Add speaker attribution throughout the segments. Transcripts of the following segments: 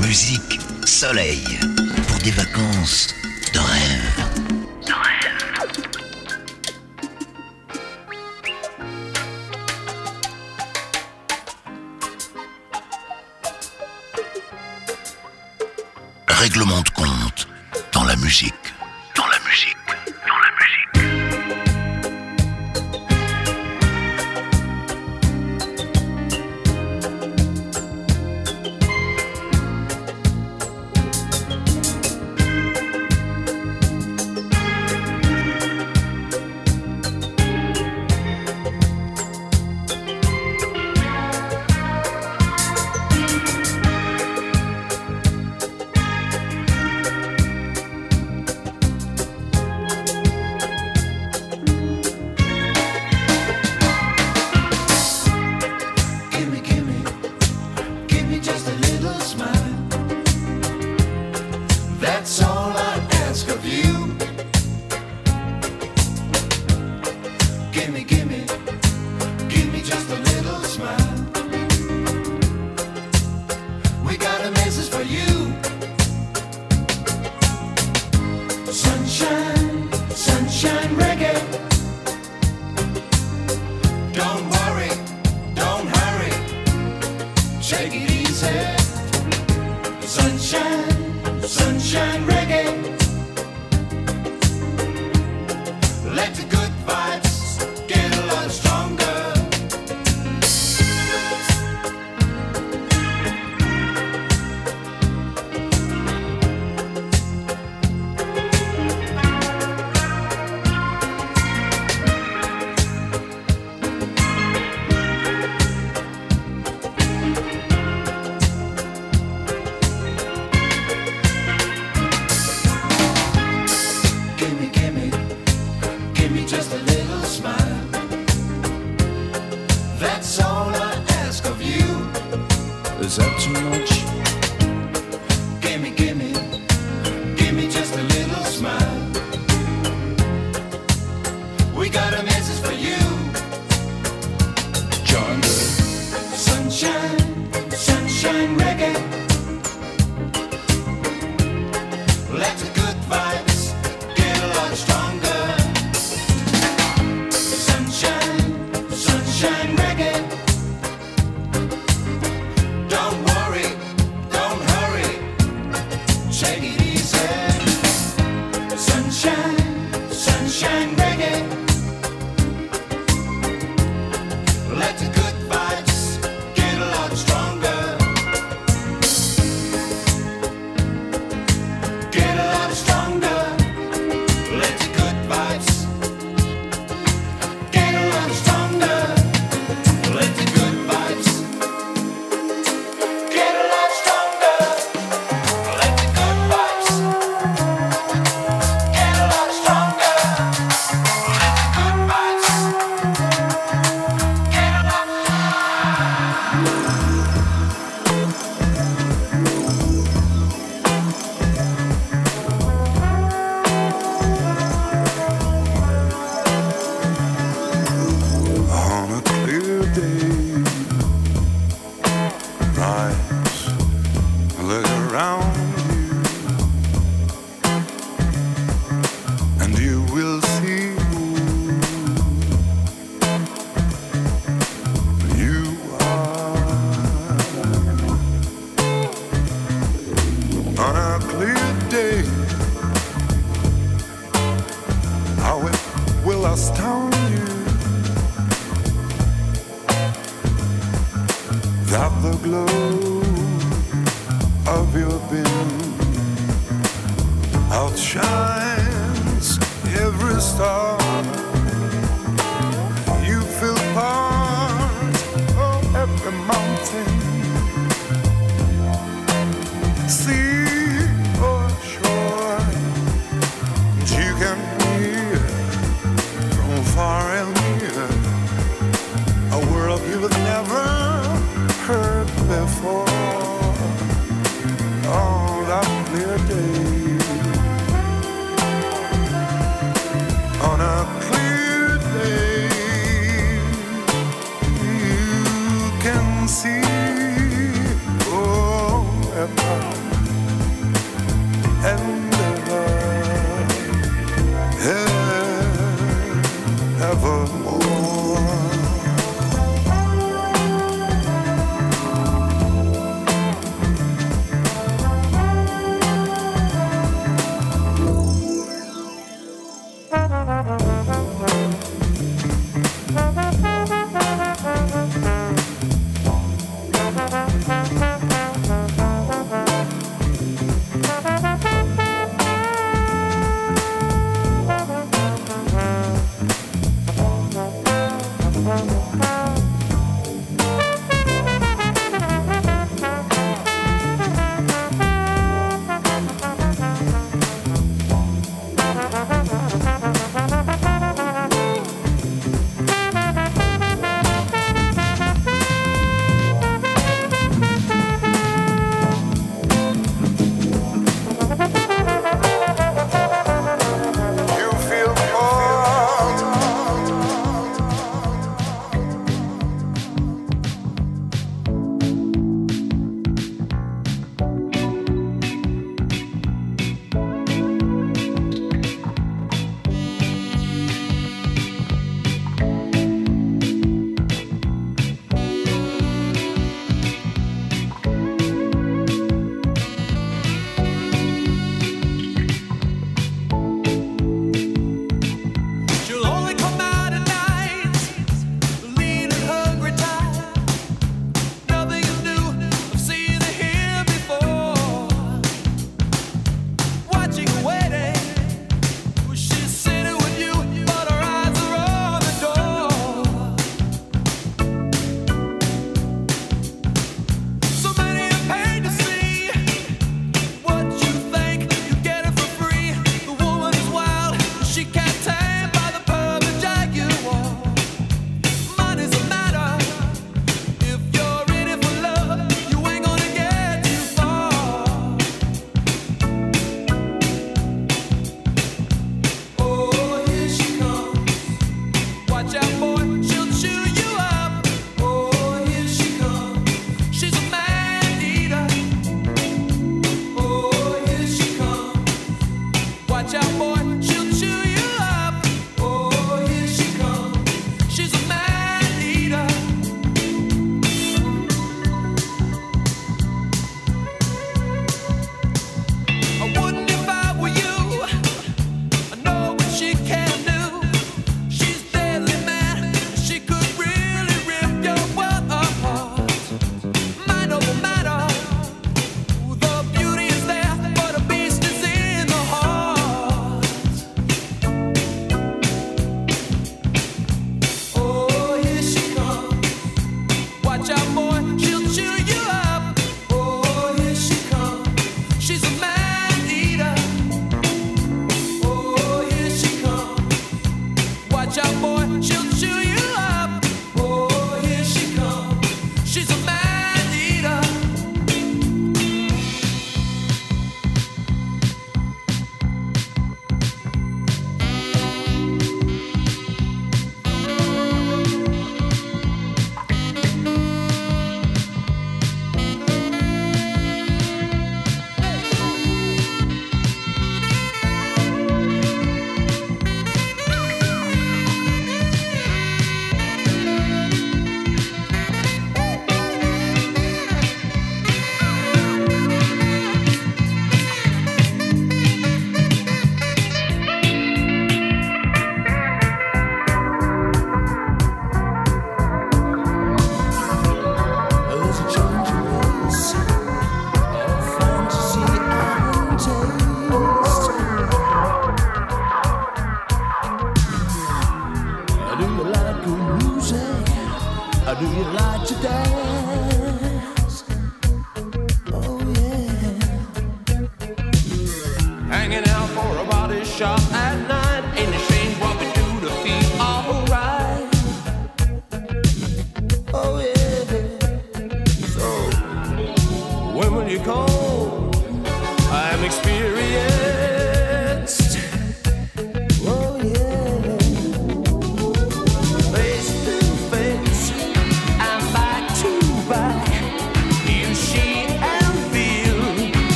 Speaker 1: musique, soleil, pour des vacances de rêve. Règlement de compte dans la musique.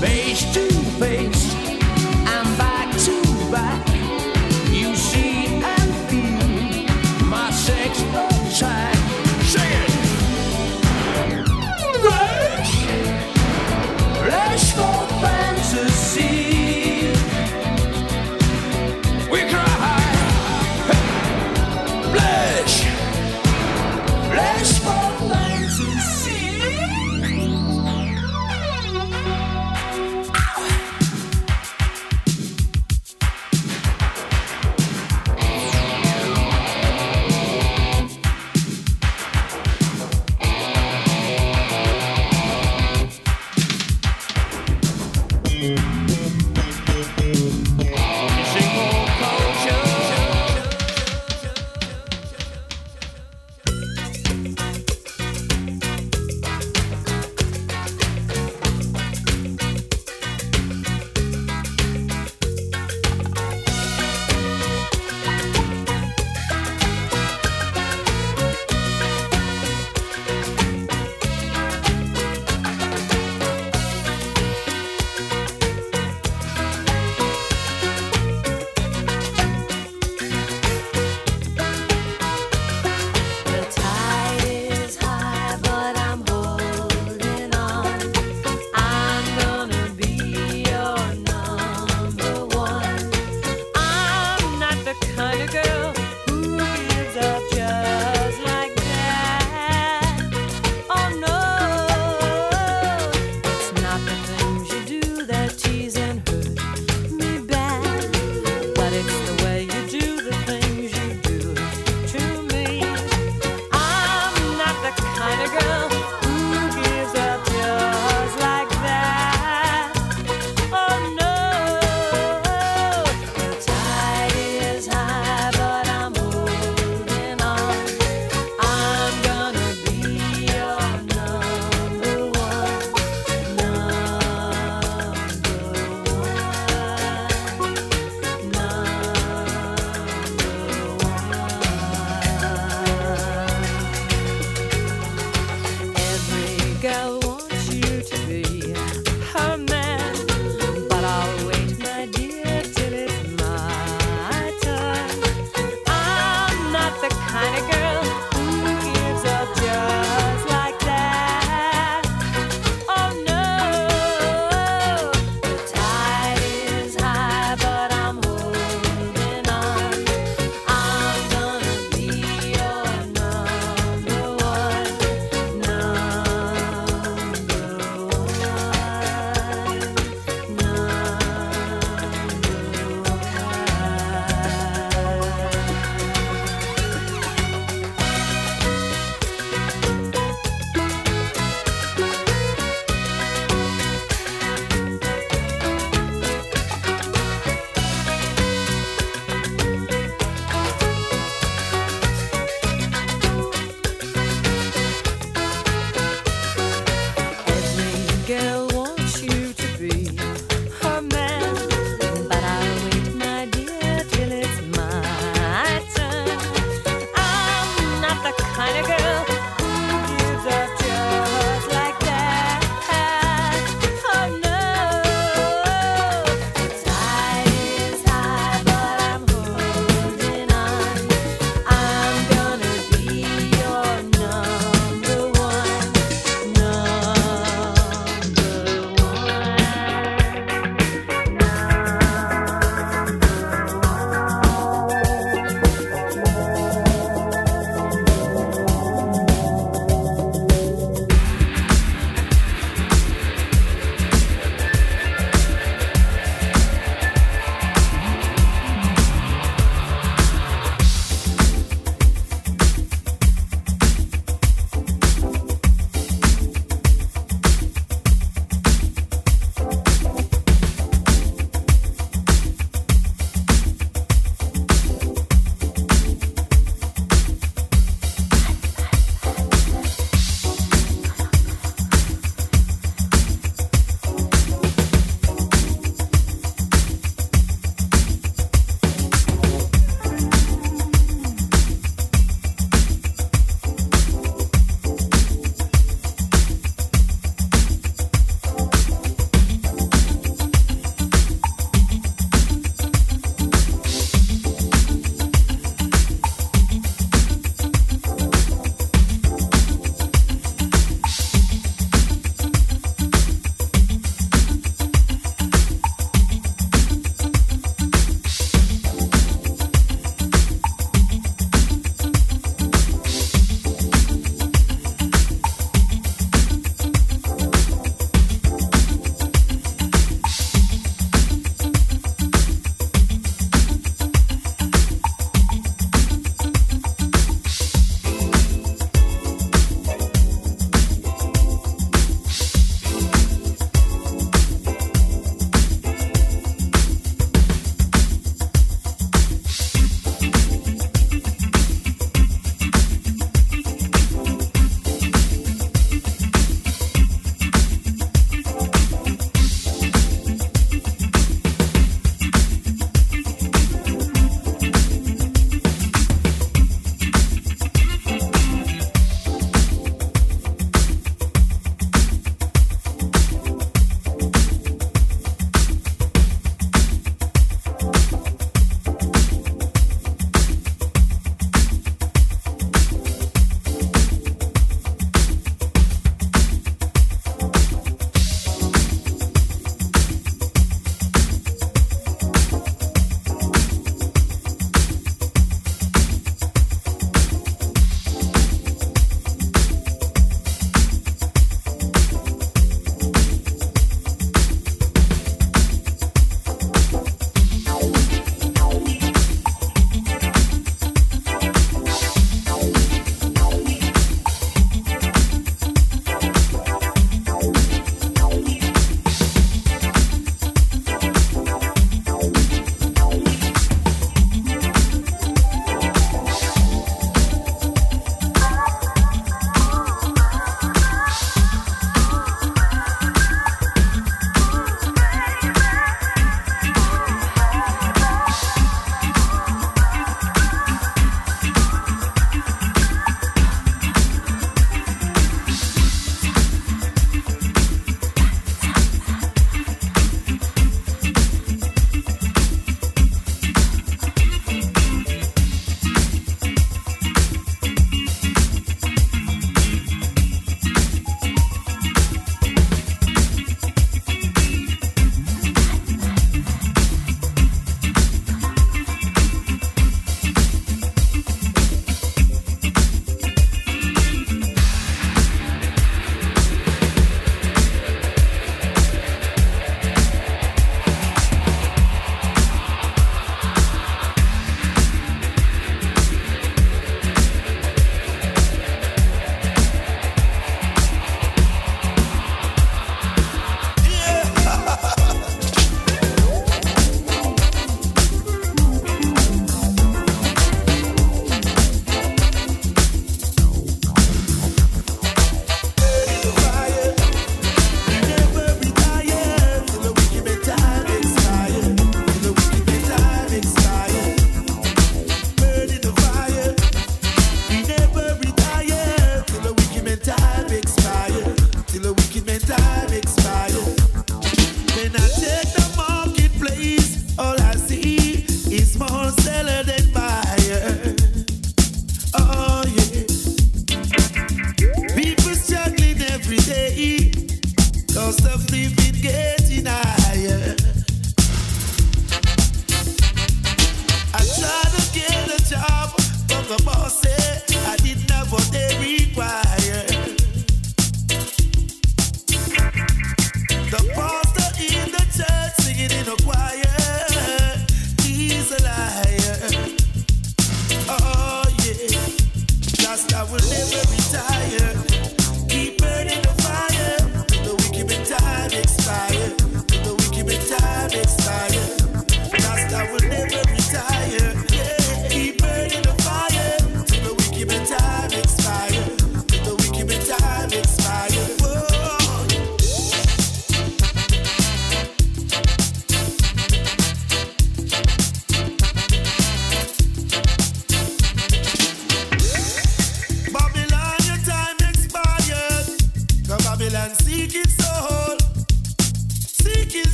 Speaker 2: Face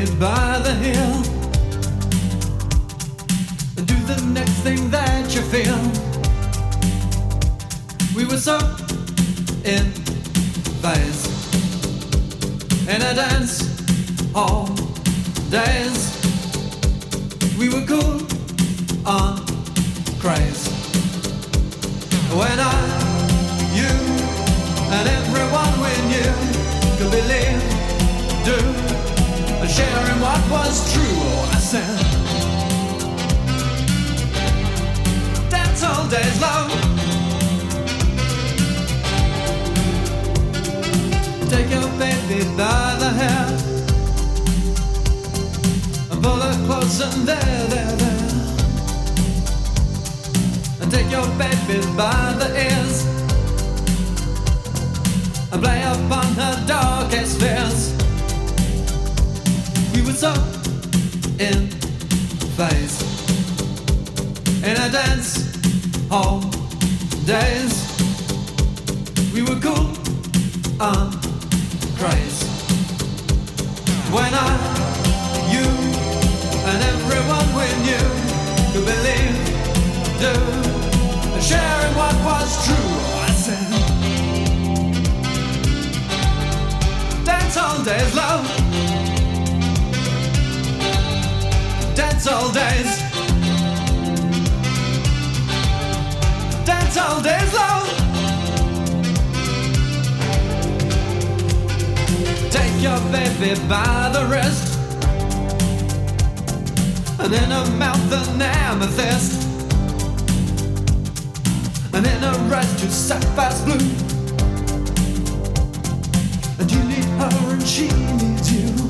Speaker 2: lady by the hill. Do the
Speaker 3: next thing that you feel. We were so in phase. And I Dance, all days. We were cool on craze. When I, you,
Speaker 4: and everyone we
Speaker 5: knew could believe, do sharing what was true. Oh, I said, That's all day's love. Take your baby by the hair pull her close and there, there, there. And take your baby by the ears and
Speaker 6: play upon her
Speaker 7: darkest fears we would so in phase. In a dance hall days, we were cool and crazy. When I, you, and everyone we knew could believe, do, and sharing what was true, I said.
Speaker 6: Dance all days, love dance all days. Dance all days long. Take your baby by the
Speaker 8: wrist. And in her mouth an amethyst. And in her eyes to sapphires blue. And you need her and she needs you.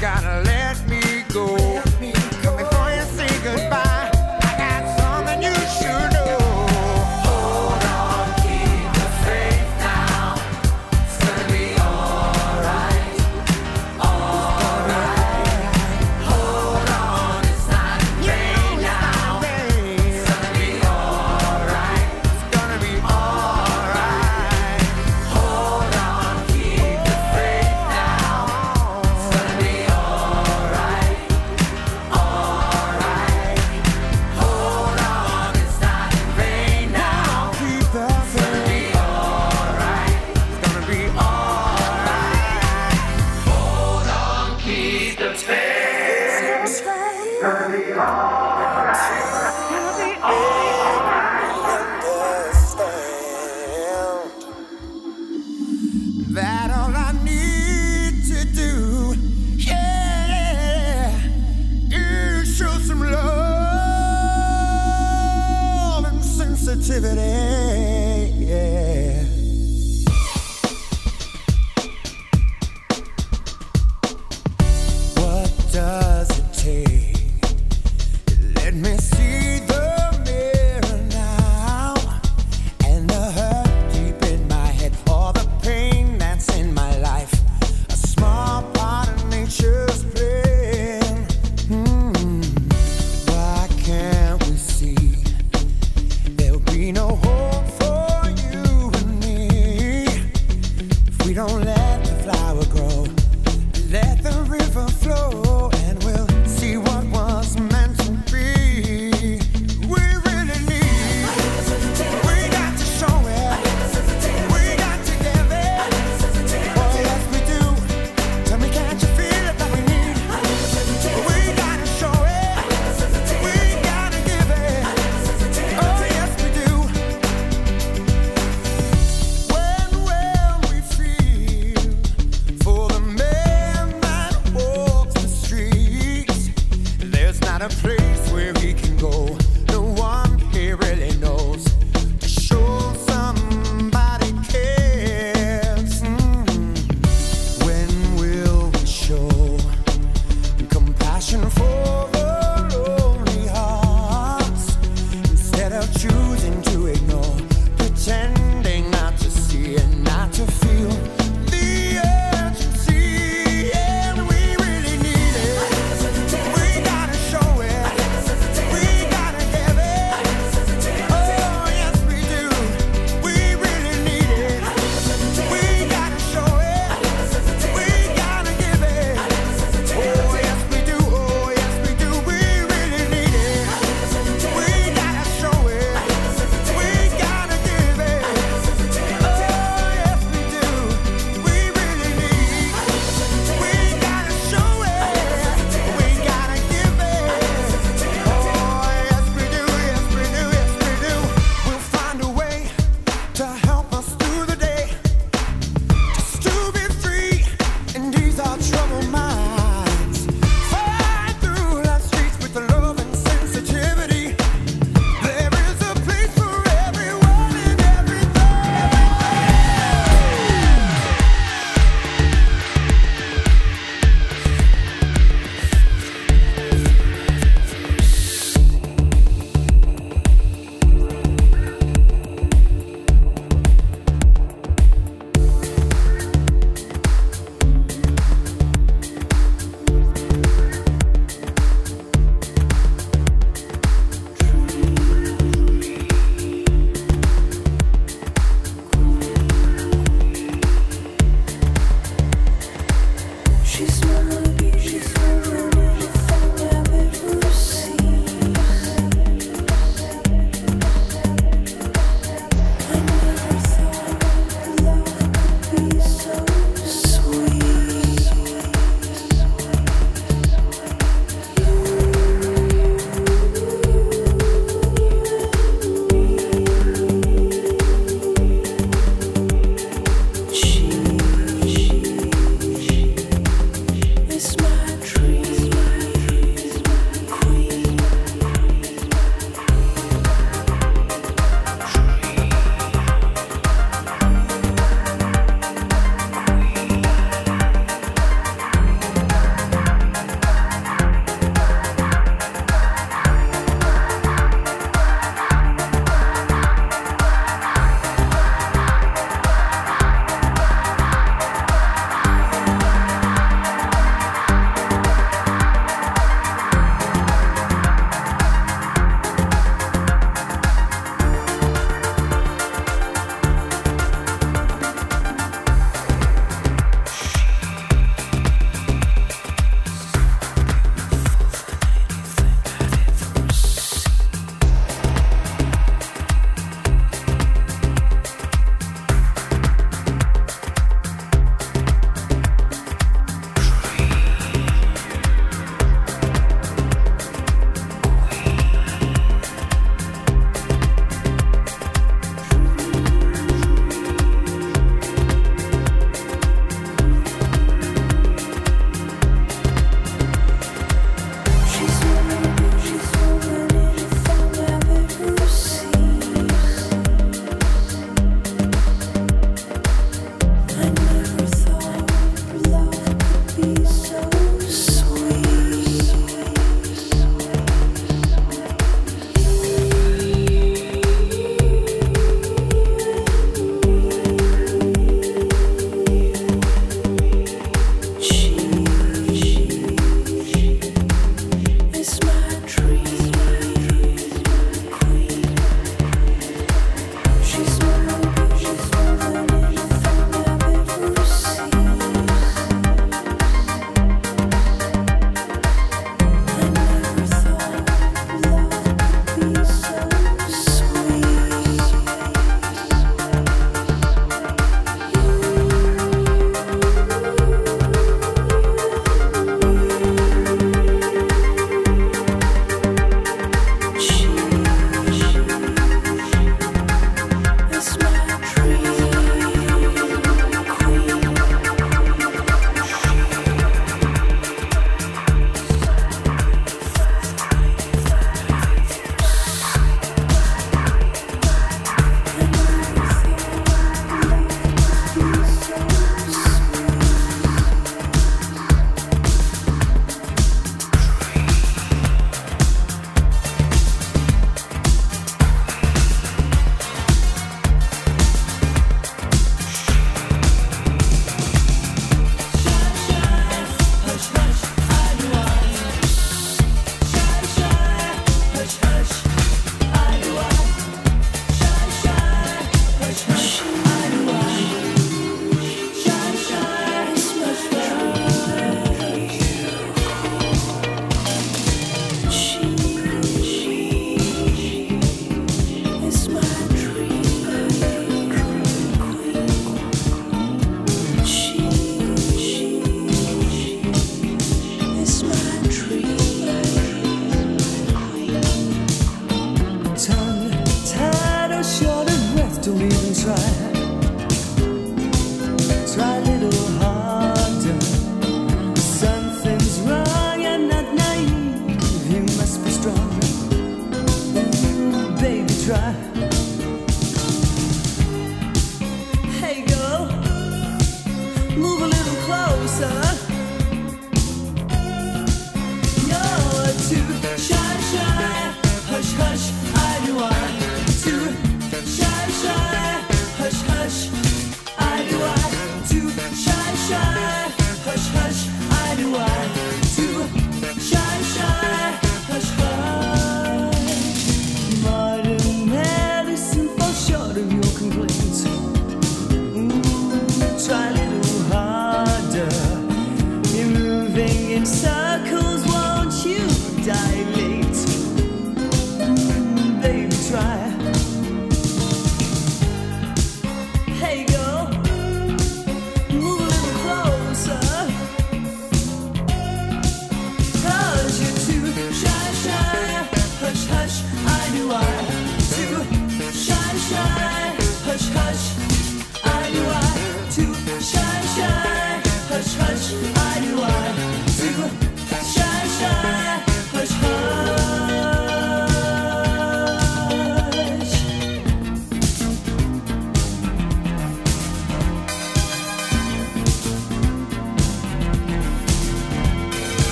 Speaker 8: gotta let me go. Come before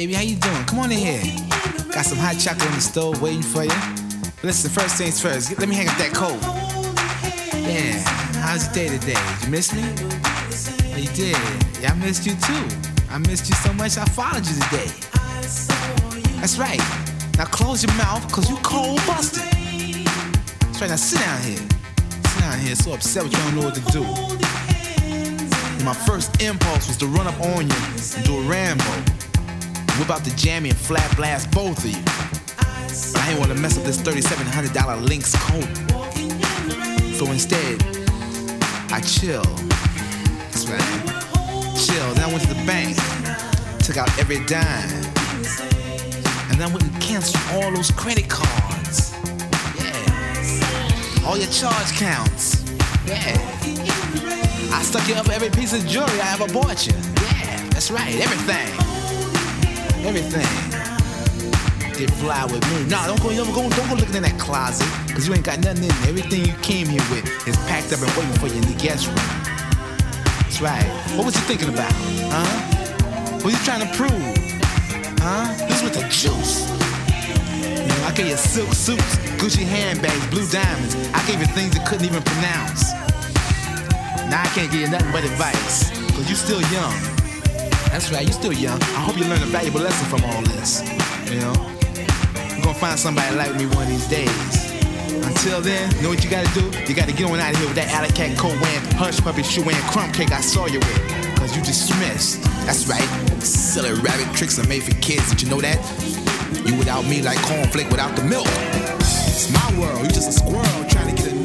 Speaker 9: baby,
Speaker 10: how you doing? Come on in here. Got some hot chocolate in the stove waiting for you. Listen, first things first. Let me hang up that coat. Yeah. How's your day today? Did you miss me? Oh, you did. Yeah, I missed you too. I missed you so much I followed you today. That's right. Now close your mouth, cause you cold busted. That's right, now sit down here. Sit down here, so upset with you don't know what to do. And my first impulse was to run up on you and do a Rambo. Whip out the jammy and flat blast both of you. I didn't want to mess up this $3,700 Lynx coat. So instead, I chill. That's right. Chill. Then I went to the bank, took out every dime, and then I went and canceled all those credit cards. Yeah. All your charge counts. Yeah. I stuck you up every piece of jewelry I ever bought you. Yeah, that's right. Everything. Everything. Did fly with me. Nah, don't go, don't go, don't go looking in that closet, cause you ain't got nothing in there. Everything you came here with is packed up and waiting for you in the guest room. That's right. What was you thinking about? Huh? What you trying to prove? Huh? This was the juice. I gave you silk suits, Gucci handbags, blue diamonds. I gave you things you couldn't even pronounce. Now I can't give you nothing but advice, cause you still young. That's right, you still young. I hope you learn a valuable lesson from all this. You know? You're gonna find somebody like me one of these days. Until then, know what you gotta do? You gotta get on out of here with that alley cat coat hush puppy shoe wearing, crumb cake I saw you with. Cause you dismissed. That's right. Silly rabbit tricks are made for kids. Did you know that? You without me like cornflake without the milk. It's my world. You just a squirrel trying to get a